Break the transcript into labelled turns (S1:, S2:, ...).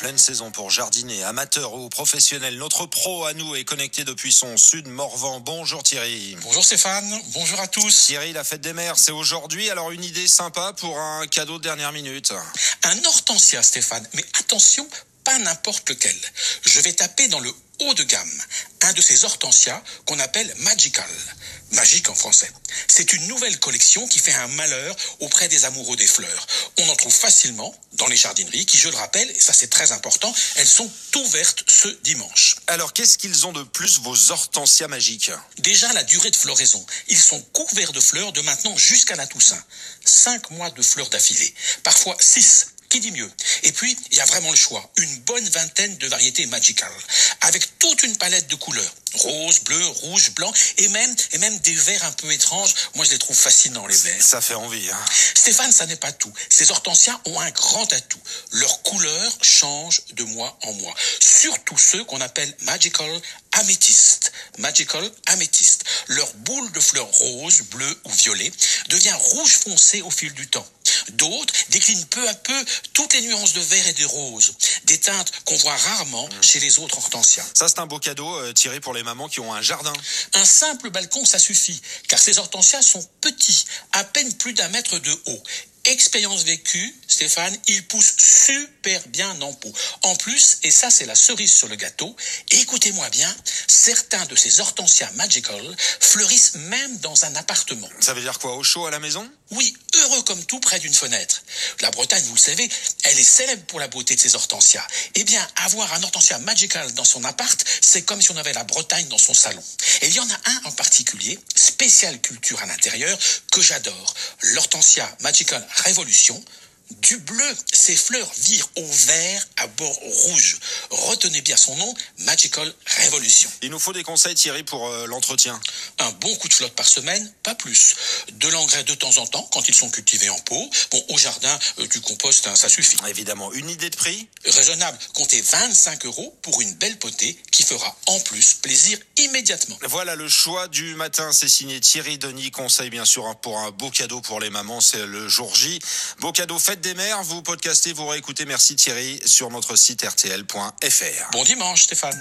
S1: pleine saison pour jardiner, amateurs ou professionnels. Notre pro à nous est connecté depuis son sud Morvan. Bonjour Thierry.
S2: Bonjour Stéphane, bonjour à tous.
S1: Thierry, la fête des mères, c'est aujourd'hui. Alors une idée sympa pour un cadeau de dernière minute.
S2: Un hortensia Stéphane, mais attention, pas n'importe lequel. Je vais taper dans le haut de gamme, un de ces hortensias qu'on appelle Magical, magique en français. C'est une nouvelle collection qui fait un malheur auprès des amoureux des fleurs. On en trouve facilement dans les jardineries qui, je le rappelle, et ça c'est très important, elles sont ouvertes ce dimanche.
S1: Alors qu'est-ce qu'ils ont de plus vos hortensias magiques?
S2: Déjà la durée de floraison. Ils sont couverts de fleurs de maintenant jusqu'à la Toussaint. Cinq mois de fleurs d'affilée. Parfois six qui dit mieux? Et puis, il y a vraiment le choix. Une bonne vingtaine de variétés magical, avec toute une palette de couleurs. Rose, bleu, rouge, blanc, et même, et même des verts un peu étranges. Moi, je les trouve fascinants, les verts.
S1: Ça fait envie, hein
S2: Stéphane, ça n'est pas tout. Ces hortensias ont un grand atout. Leur couleur change de mois en mois. Surtout ceux qu'on appelle magical améthyste. Magical améthyste. Leur boule de fleurs rose, bleu ou violet devient rouge foncé au fil du temps. D'autres déclinent peu à peu toutes les nuances de vert et de rose, des teintes qu'on voit rarement
S1: Mm.
S2: chez les autres hortensias.
S1: Ça, c'est un beau cadeau euh, tiré pour les mamans qui ont un jardin.
S2: Un simple balcon, ça suffit, car ces hortensias sont petits, à peine plus d'un mètre de haut. Expérience vécue, Stéphane, ils poussent super bien en pot. En plus, et ça c'est la cerise sur le gâteau, écoutez-moi bien, certains de ces hortensias magical fleurissent même dans un appartement.
S1: Ça veut dire quoi Au chaud à la maison?
S2: Oui, heureux comme tout près d'une fenêtre. La Bretagne, vous le savez, elle est célèbre pour la beauté de ses hortensias. Eh bien, avoir un hortensia magical dans son appart, c'est comme si on avait la Bretagne dans son salon. Et il y en a un en particulier, spécial culture à l'intérieur, que j'adore. L'hortensia magical révolution. Du bleu, ses fleurs virent au vert à bord rouge. Retenez bien son nom, Magical Revolution.
S1: Il nous faut des conseils, Thierry, pour euh, l'entretien.
S2: Un bon coup de flotte par semaine, pas plus. De l'engrais de temps en temps quand ils sont cultivés en pot. Bon, au jardin, euh, du compost, hein, ça suffit.
S1: Évidemment, une idée de prix?
S2: Raisonnable, comptez 25 euros pour une belle potée qui fera en plus plaisir immédiatement.
S1: Voilà le choix du matin, c'est signé Thierry Denis. Conseil bien sûr hein, pour un beau cadeau pour les mamans, c'est le jour J. Beau cadeau fête des mères, vous podcastez, vous réécoutez. Merci Thierry sur notre site rtl.fr.
S2: Bon dimanche Stéphane.